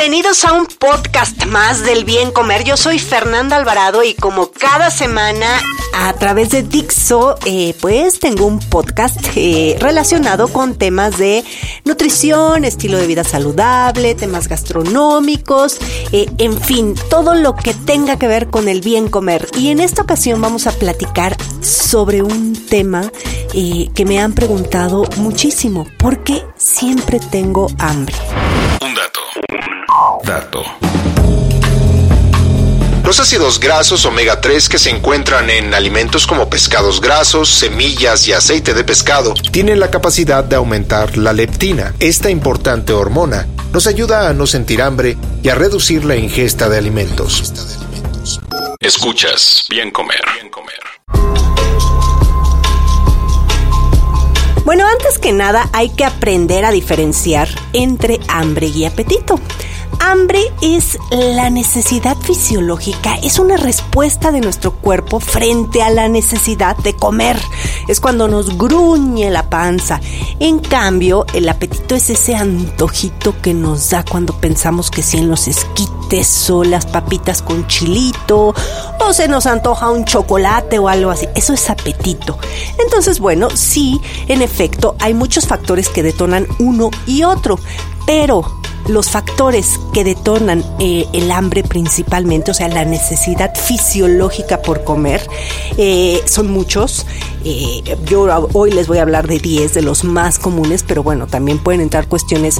Bienvenidos a un podcast más del bien comer. Yo soy Fernanda Alvarado y como cada semana a través de Dixo, eh, pues tengo un podcast eh, relacionado con temas de nutrición, estilo de vida saludable, temas gastronómicos, eh, en fin, todo lo que tenga que ver con el bien comer. Y en esta ocasión vamos a platicar sobre un tema que me han preguntado muchísimo, ¿por qué siempre tengo hambre? Un dato. Dato. Los ácidos grasos omega 3 que se encuentran en alimentos como pescados grasos, semillas y aceite de pescado tienen la capacidad de aumentar la leptina. Esta importante hormona nos ayuda a no sentir hambre y a reducir la ingesta de alimentos. Escuchas Bien Comer. Bien Comer. Bueno, antes que nada hay que aprender a diferenciar entre hambre y apetito. Hambre es la necesidad fisiológica, es una respuesta de nuestro cuerpo frente a la necesidad de comer. Es cuando nos gruñe la panza. En cambio, el apetito es ese antojito que nos da cuando pensamos que si en los esquites o las papitas con chilito o se nos antoja un chocolate o algo así. Eso es apetito. Entonces, bueno, sí, en efecto, hay muchos factores que detonan uno y otro, pero los factores que detonan eh, el hambre principalmente, o sea, la necesidad fisiológica por comer, eh, son muchos. Eh, yo hoy les voy a hablar de 10 de los más comunes, pero bueno, también pueden entrar cuestiones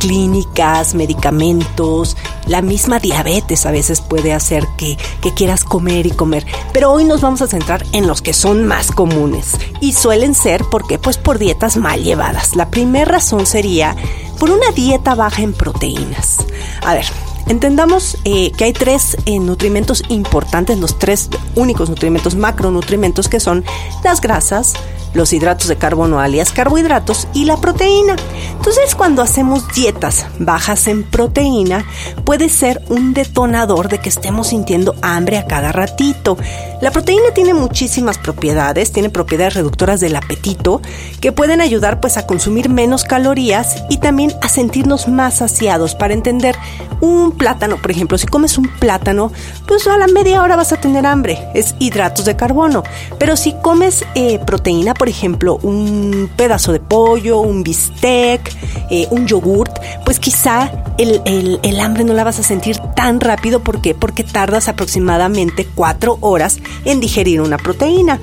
clínicas, medicamentos, la misma diabetes a veces puede hacer que, que quieras comer y comer. Pero hoy nos vamos a centrar en los que son más comunes y suelen ser, porque Pues por dietas mal llevadas. La primera razón sería por una dieta baja en proteínas. A ver, entendamos eh, que hay tres eh, nutrimentos importantes, los tres únicos nutrimentos, macronutrimentos, que son las grasas, los hidratos de carbono alias carbohidratos y la proteína. Entonces cuando hacemos dietas bajas en proteína puede ser un detonador de que estemos sintiendo hambre a cada ratito. La proteína tiene muchísimas propiedades, tiene propiedades reductoras del apetito que pueden ayudar pues a consumir menos calorías y también a sentirnos más saciados. Para entender un plátano, por ejemplo, si comes un plátano, pues a la media hora vas a tener hambre, es hidratos de carbono. Pero si comes eh, proteína, por ejemplo, un pedazo de pollo, un bistec, eh, un yogurt, pues quizá el, el, hambre no la vas a sentir tan rápido. ¿Por qué? Porque tardas aproximadamente cuatro horas en digerir una proteína.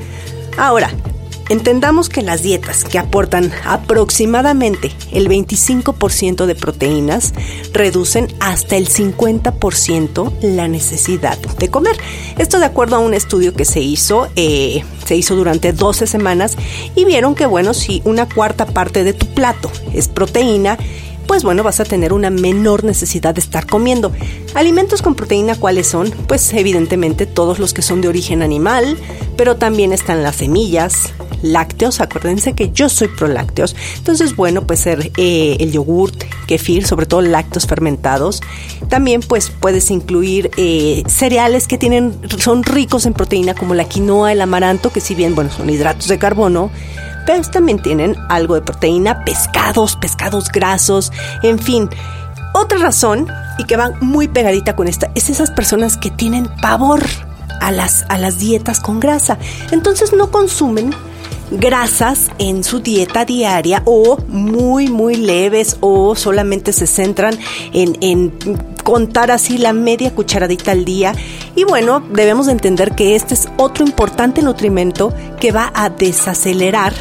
Ahora, Entendamos que las dietas que aportan aproximadamente el 25% de proteínas reducen hasta el 50% la necesidad de comer. Esto de acuerdo a un estudio que se hizo, eh, se hizo durante 12 semanas y vieron que bueno, si una cuarta parte de tu plato es proteína, pues bueno, vas a tener una menor necesidad de estar comiendo. Alimentos con proteína, ¿cuáles son? Pues evidentemente todos los que son de origen animal, pero también están las semillas, lácteos, acuérdense que yo soy pro lácteos, entonces bueno, pues ser eh, el yogurt, kefir, sobre todo lácteos fermentados. También pues puedes incluir eh, cereales que tienen, son ricos en proteína como la quinoa, el amaranto, que si bien bueno, son hidratos de carbono, pero también tienen algo de proteína, pescados, pescados grasos, en fin. Otra razón, y que va muy pegadita con esta, es esas personas que tienen pavor a las, a las dietas con grasa. Entonces no consumen grasas en su dieta diaria o muy, muy leves o solamente se centran en, en contar así la media cucharadita al día. Y bueno, debemos entender que este es otro importante nutrimento que va a desacelerar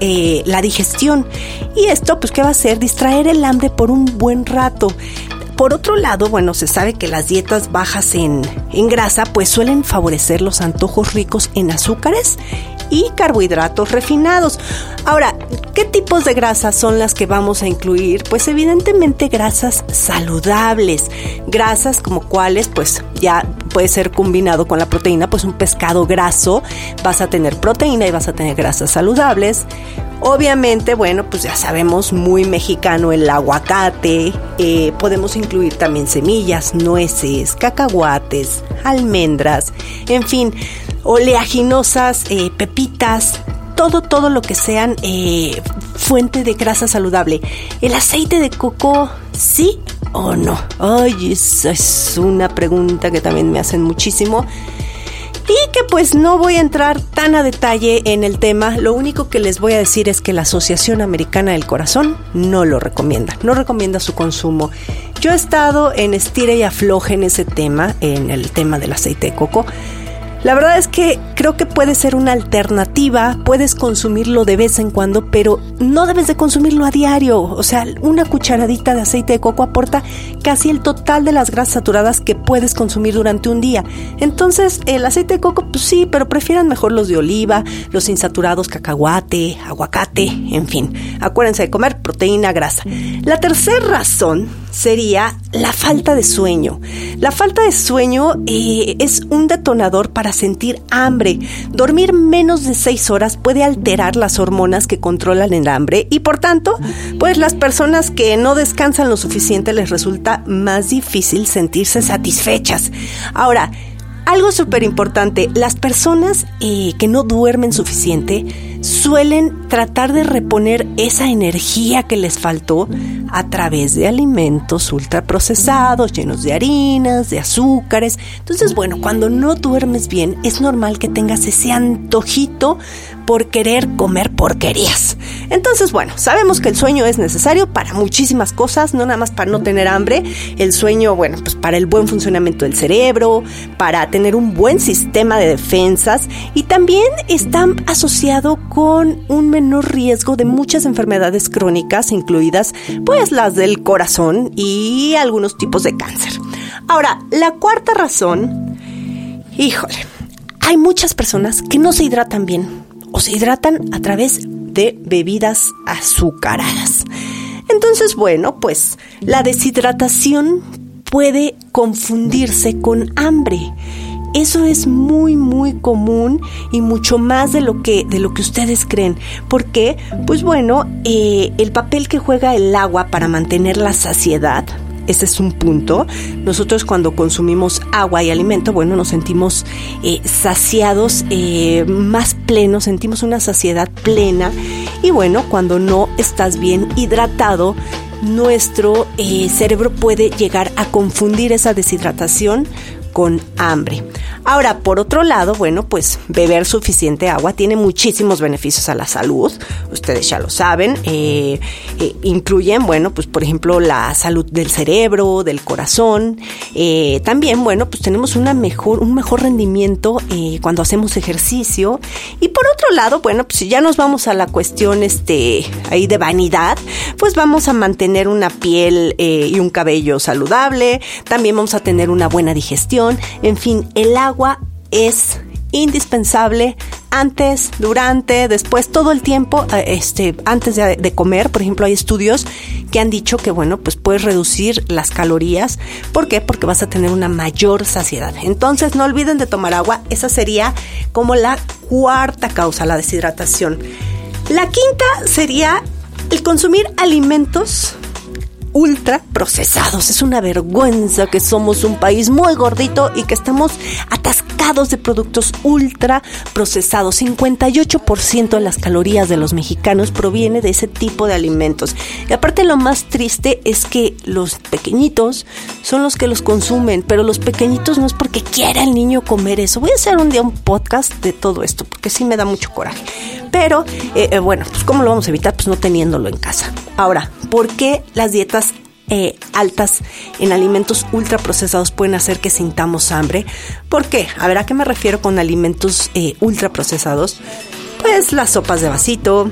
eh, la digestión. Y esto, pues, ¿qué va a hacer? Distraer el hambre por un buen rato. Por otro lado, bueno, se sabe que las dietas bajas en, en grasa pues suelen favorecer los antojos ricos en azúcares y carbohidratos refinados. Ahora, ¿qué tipos de grasas son las que vamos a incluir? Pues evidentemente grasas saludables, grasas como cuáles pues ya puede ser combinado con la proteína, pues un pescado graso, vas a tener proteína y vas a tener grasas saludables. Obviamente, bueno, pues ya sabemos, muy mexicano el aguacate. Eh, podemos incluir también semillas, nueces, cacahuates, almendras, en fin, oleaginosas, eh, pepitas, todo, todo lo que sean eh, fuente de grasa saludable. ¿El aceite de coco sí o no? Ay, esa es una pregunta que también me hacen muchísimo. Y que pues no voy a entrar tan a detalle en el tema, lo único que les voy a decir es que la Asociación Americana del Corazón no lo recomienda, no recomienda su consumo. Yo he estado en estira y afloje en ese tema, en el tema del aceite de coco. La verdad es que creo que puede ser una alternativa, puedes consumirlo de vez en cuando, pero no debes de consumirlo a diario. O sea, una cucharadita de aceite de coco aporta casi el total de las grasas saturadas que puedes consumir durante un día. Entonces, el aceite de coco, pues sí, pero prefieran mejor los de oliva, los insaturados, cacahuate, aguacate, en fin. Acuérdense de comer proteína, grasa. La tercera razón sería la falta de sueño. La falta de sueño eh, es un detonador para sentir hambre. Dormir menos de seis horas puede alterar las hormonas que controlan el hambre y por tanto, pues las personas que no descansan lo suficiente les resulta más difícil sentirse satisfechas. Ahora, algo súper importante, las personas eh, que no duermen suficiente suelen tratar de reponer esa energía que les faltó a través de alimentos ultraprocesados, llenos de harinas, de azúcares. Entonces, bueno, cuando no duermes bien, es normal que tengas ese antojito por querer comer porquerías. Entonces, bueno, sabemos que el sueño es necesario para muchísimas cosas, no nada más para no tener hambre. El sueño, bueno, pues para el buen funcionamiento del cerebro, para tener un buen sistema de defensas y también está asociado con un menor riesgo de muchas enfermedades crónicas, incluidas pues las del corazón y algunos tipos de cáncer. Ahora, la cuarta razón, híjole, hay muchas personas que no se hidratan bien o se hidratan a través de bebidas azucaradas. Entonces, bueno, pues la deshidratación puede confundirse con hambre. Eso es muy muy común y mucho más de lo que de lo que ustedes creen. ¿Por qué? Pues bueno, eh, el papel que juega el agua para mantener la saciedad ese es un punto. Nosotros cuando consumimos agua y alimento, bueno, nos sentimos eh, saciados, eh, más plenos, sentimos una saciedad plena. Y bueno, cuando no estás bien hidratado, nuestro eh, cerebro puede llegar a confundir esa deshidratación con hambre. Ahora, por otro lado, bueno, pues beber suficiente agua tiene muchísimos beneficios a la salud. Ustedes ya lo saben. Eh, eh, incluyen, bueno, pues por ejemplo, la salud del cerebro, del corazón. Eh, también, bueno, pues tenemos una mejor, un mejor rendimiento cuando hacemos ejercicio. Y por otro lado, bueno, pues si ya nos vamos a la cuestión este, ahí de vanidad, pues vamos a mantener una piel y un cabello saludable. También vamos a tener una buena digestión. En fin, el agua es indispensable antes, durante, después, todo el tiempo, eh, este, antes de, comer. Por ejemplo, hay estudios que han dicho que, bueno, pues puedes reducir las calorías. ¿Por qué? Porque vas a tener una mayor saciedad. Entonces, no olviden de tomar agua. Esa sería como la cuarta causa, la deshidratación. La quinta sería el consumir alimentos ultra procesados. Es una vergüenza que somos un país muy gordito y que estamos atascados de productos ultra procesados. 58% de las calorías de los mexicanos proviene de ese tipo de alimentos. Y aparte lo más triste es que los pequeñitos son los que los consumen, pero los pequeñitos no es porque quiera el niño comer eso. Voy a hacer un día un podcast de todo esto porque sí me da mucho coraje. Pero, eh, eh, bueno, pues ¿cómo lo vamos a evitar? Pues no teniéndolo en casa. Ahora, ¿por qué las dietas eh, altas en alimentos ultraprocesados pueden hacer que sintamos hambre. ¿Por qué? A ver, ¿a qué me refiero con alimentos eh, ultraprocesados? Pues las sopas de vasito,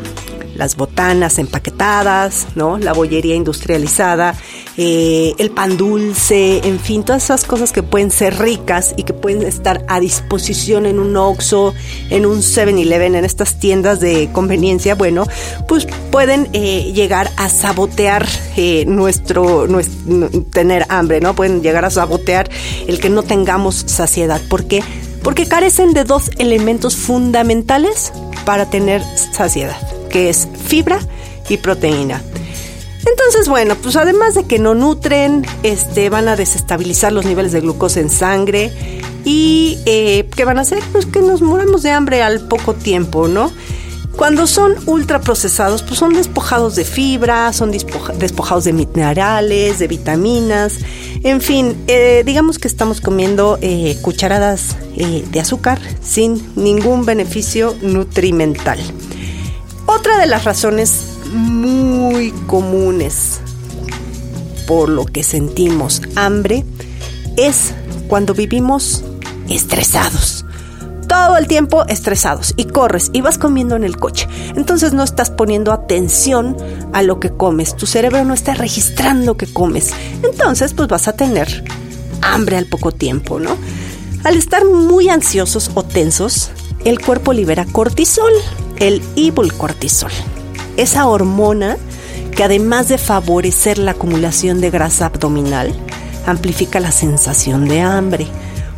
las botanas empaquetadas, ¿no? La bollería industrializada, eh, el pan dulce, en fin, todas esas cosas que pueden ser ricas y que pueden estar a disposición en un Oxxo, en un 7-Eleven, en estas tiendas de conveniencia, bueno, pues pueden eh, llegar a sabotear eh, nuestro, nuestro, tener hambre, ¿no? Pueden llegar a sabotear el que no tengamos saciedad. ¿Por qué? Porque carecen de dos elementos fundamentales para tener saciedad que es fibra y proteína. Entonces, bueno, pues además de que no nutren, este, van a desestabilizar los niveles de glucosa en sangre y eh, ¿qué van a hacer? Pues que nos moramos de hambre al poco tiempo, ¿no? Cuando son ultraprocesados, pues son despojados de fibra, son despojados de minerales, de vitaminas, en fin, eh, digamos que estamos comiendo eh, cucharadas de azúcar sin ningún beneficio nutrimental. Otra de las razones muy comunes por lo que sentimos hambre es cuando vivimos estresados. Todo el tiempo estresados y corres y vas comiendo en el coche. Entonces no estás poniendo atención a lo que comes. Tu cerebro no está registrando que comes. Entonces pues vas a tener hambre al poco tiempo, ¿no? Al estar muy ansiosos o tensos, el cuerpo libera cortisol, el evil cortisol. Esa hormona que además de favorecer la acumulación de grasa abdominal, amplifica la sensación de hambre.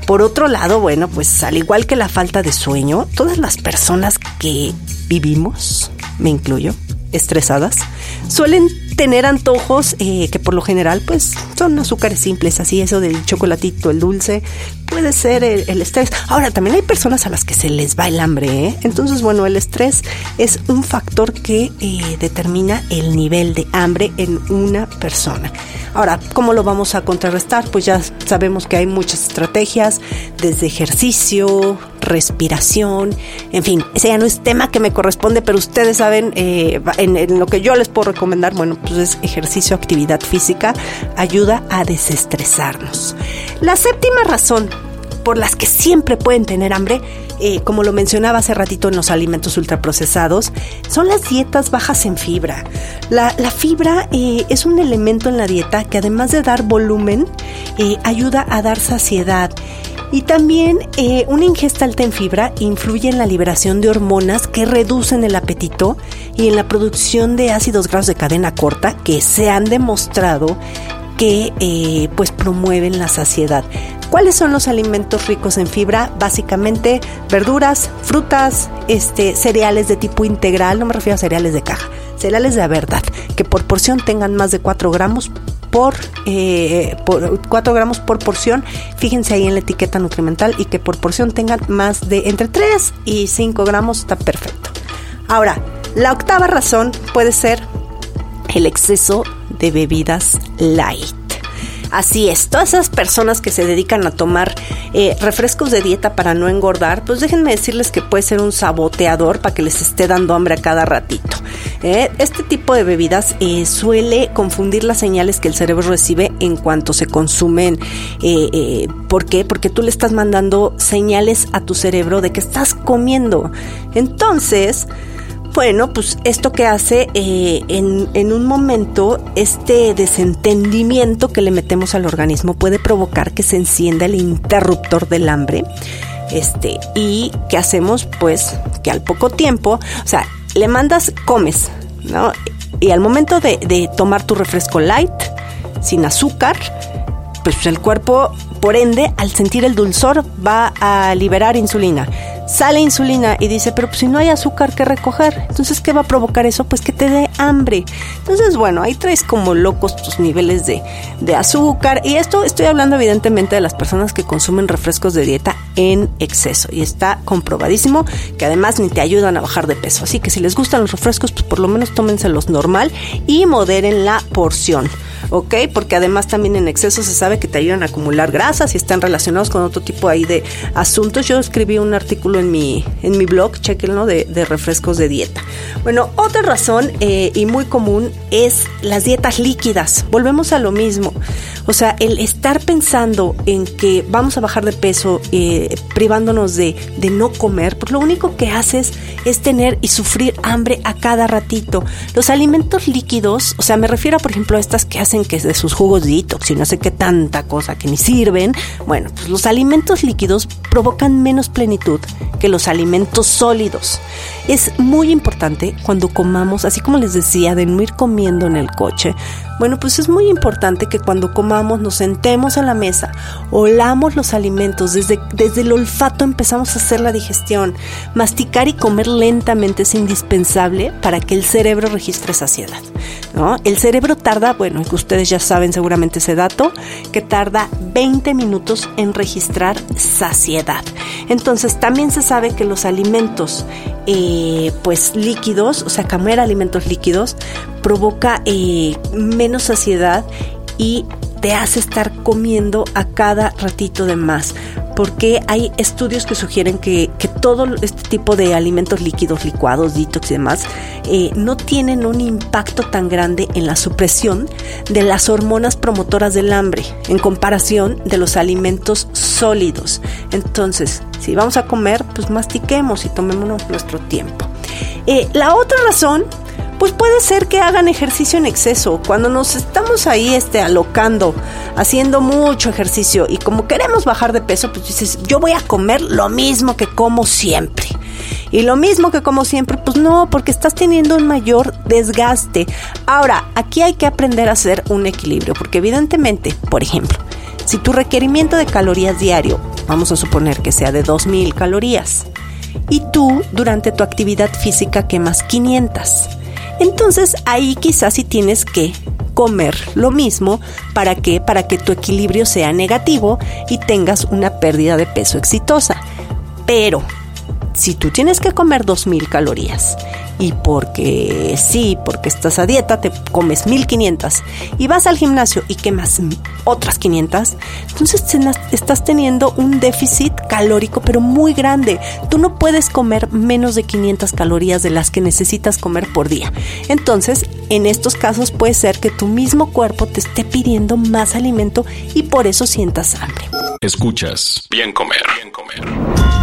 Por otro lado, bueno, pues al igual que la falta de sueño, todas las personas que vivimos, me incluyo, estresadas, suelen tener antojos eh, que por lo general pues son azúcares simples, así eso del chocolatito, el dulce, puede ser el, estrés. Ahora, también hay personas a las que se les va el hambre, ¿eh? Entonces, bueno, el estrés es un factor que eh, determina el nivel de hambre en una persona. Ahora, ¿cómo lo vamos a contrarrestar? Pues ya sabemos que hay muchas estrategias, desde ejercicio, respiración, en fin, ese ya no es tema que me corresponde, pero ustedes saben, eh, en, lo que yo les puedo recomendar, bueno, pues es ejercicio, actividad física, ayuda a desestresarnos. La séptima razón por las que siempre pueden tener hambre, eh, como lo mencionaba hace ratito en los alimentos ultraprocesados, son las dietas bajas en fibra. La, fibra eh, es un elemento en la dieta que además de dar volumen, eh, ayuda a dar saciedad. Y también una ingesta alta en fibra influye en la liberación de hormonas que reducen el apetito y en la producción de ácidos grasos de cadena corta que se han demostrado que pues promueven la saciedad. ¿Cuáles son los alimentos ricos en fibra? Básicamente verduras, frutas, este, cereales de tipo integral, no me refiero a cereales de caja, cereales de verdad, que por porción tengan más de 4 gramos por, eh, por 4 gramos por porción. Fíjense ahí en la etiqueta nutrimental y que por porción tengan más de entre 3 y 5 gramos, está perfecto. Ahora, la octava razón puede ser el exceso de bebidas light. Así es, todas esas personas que se dedican a tomar eh, refrescos de dieta para no engordar, pues déjenme decirles que puede ser un saboteador para que les esté dando hambre a cada ratito. ¿eh? este tipo de bebidas eh, suele confundir las señales que el cerebro recibe en cuanto se consumen. ¿Por qué? Porque tú le estás mandando señales a tu cerebro de que estás comiendo. Entonces, bueno, pues esto que hace eh, en, un momento, este desentendimiento que le metemos al organismo puede provocar que se encienda el interruptor del hambre. Este, y ¿qué hacemos? Pues que al poco tiempo, o sea, le mandas, comes, ¿no? Y al momento de tomar tu refresco light, sin azúcar, pues el cuerpo, por ende, al sentir el dulzor, va a liberar insulina sale insulina y dice, pero pues, si no hay azúcar que recoger, entonces ¿qué va a provocar eso? Pues que te dé hambre. Entonces, bueno, ahí traes como locos tus niveles de, de azúcar. Y esto estoy hablando evidentemente de las personas que consumen refrescos de dieta en exceso y está comprobadísimo que además ni te ayudan a bajar de peso. Así que si les gustan los refrescos, pues por lo menos tómenselos normal y moderen la porción. ¿Ok? Porque además también en exceso se sabe que te ayudan a acumular grasas y están relacionados con otro tipo ahí de asuntos. Yo escribí un artículo en mi, en mi blog, chequenlo, de, de refrescos de dieta. Bueno, otra razón eh, y muy común es las dietas líquidas. Volvemos a lo mismo. O sea, el estar pensando en que vamos a bajar de peso eh, privándonos de, de no comer, pues lo único que haces es tener y sufrir hambre a cada ratito. Los alimentos líquidos, o sea, me refiero, por ejemplo, a estas que hacen que de sus jugos detox y no sé qué tanta cosa que ni sirven. Bueno, pues los alimentos líquidos provocan menos plenitud que los alimentos sólidos. Es muy importante cuando comamos, así como les decía, de no ir comiendo en el coche, bueno, pues es muy importante que cuando comamos nos sentemos a la mesa, olamos los alimentos, desde, desde el olfato empezamos a hacer la digestión. Masticar y comer lentamente es indispensable para que el cerebro registre saciedad. ¿no? El cerebro tarda, bueno, que ustedes ya saben seguramente ese dato, que tarda 20 minutos en registrar saciedad. Entonces también se sabe que los alimentos eh, pues líquidos, o sea, comer alimentos líquidos provoca eh, menos saciedad y te hace estar comiendo a cada ratito de más. Porque hay estudios que sugieren que, todo este tipo de alimentos líquidos, licuados, detox y demás, eh, no tienen un impacto tan grande en la supresión de las hormonas promotoras del hambre en comparación de los alimentos sólidos. Entonces, si vamos a comer, pues mastiquemos y tomémonos nuestro tiempo. Eh, la otra razón pues puede ser que hagan ejercicio en exceso. Cuando nos estamos ahí este, alocando, haciendo mucho ejercicio y como queremos bajar de peso, pues dices, yo voy a comer lo mismo que como siempre. Y lo mismo que como siempre, pues no, porque estás teniendo un mayor desgaste. Ahora, aquí hay que aprender a hacer un equilibrio, porque evidentemente, por ejemplo, si tu requerimiento de calorías diario, vamos a suponer que sea de 2.000 calorías, y tú durante tu actividad física quemas 500, entonces ahí quizás sí tienes que comer lo mismo para que para que tu equilibrio sea negativo y tengas una pérdida de peso exitosa. Pero si tú tienes que comer 2000 calorías y porque sí, porque estás a dieta, te comes 1500 y vas al gimnasio y quemas otras 500, entonces estás teniendo un déficit calórico pero muy grande. Tú no puedes comer menos de 500 calorías de las que necesitas comer por día. Entonces, en estos casos puede ser que tu mismo cuerpo te esté pidiendo más alimento y por eso sientas hambre. Escuchas, bien comer, bien comer.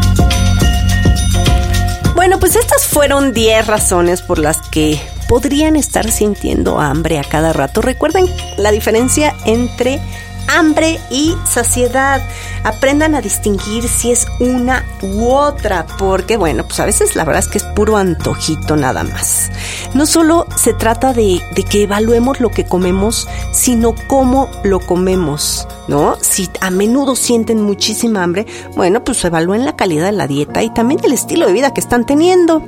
Bueno, pues estas fueron 10 razones por las que podrían estar sintiendo hambre a cada rato. Recuerden la diferencia entre hambre y saciedad. Aprendan a distinguir si es una u otra, porque bueno, pues a veces la verdad es que es puro antojito nada más. No solo se trata de, de que evaluemos lo que comemos, sino cómo lo comemos, ¿no? Si a menudo sienten muchísima hambre, bueno, pues evalúen la calidad de la dieta y también el estilo de vida que están teniendo.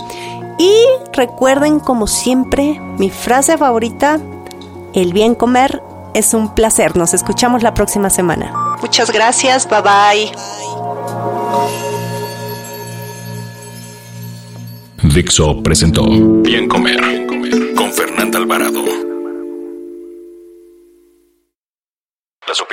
Y recuerden, como siempre, mi frase favorita, el bien comer es un placer. Nos escuchamos la próxima semana. Muchas gracias. Bye bye. Dixo presentó Bien Comer con Fernanda Alvarado.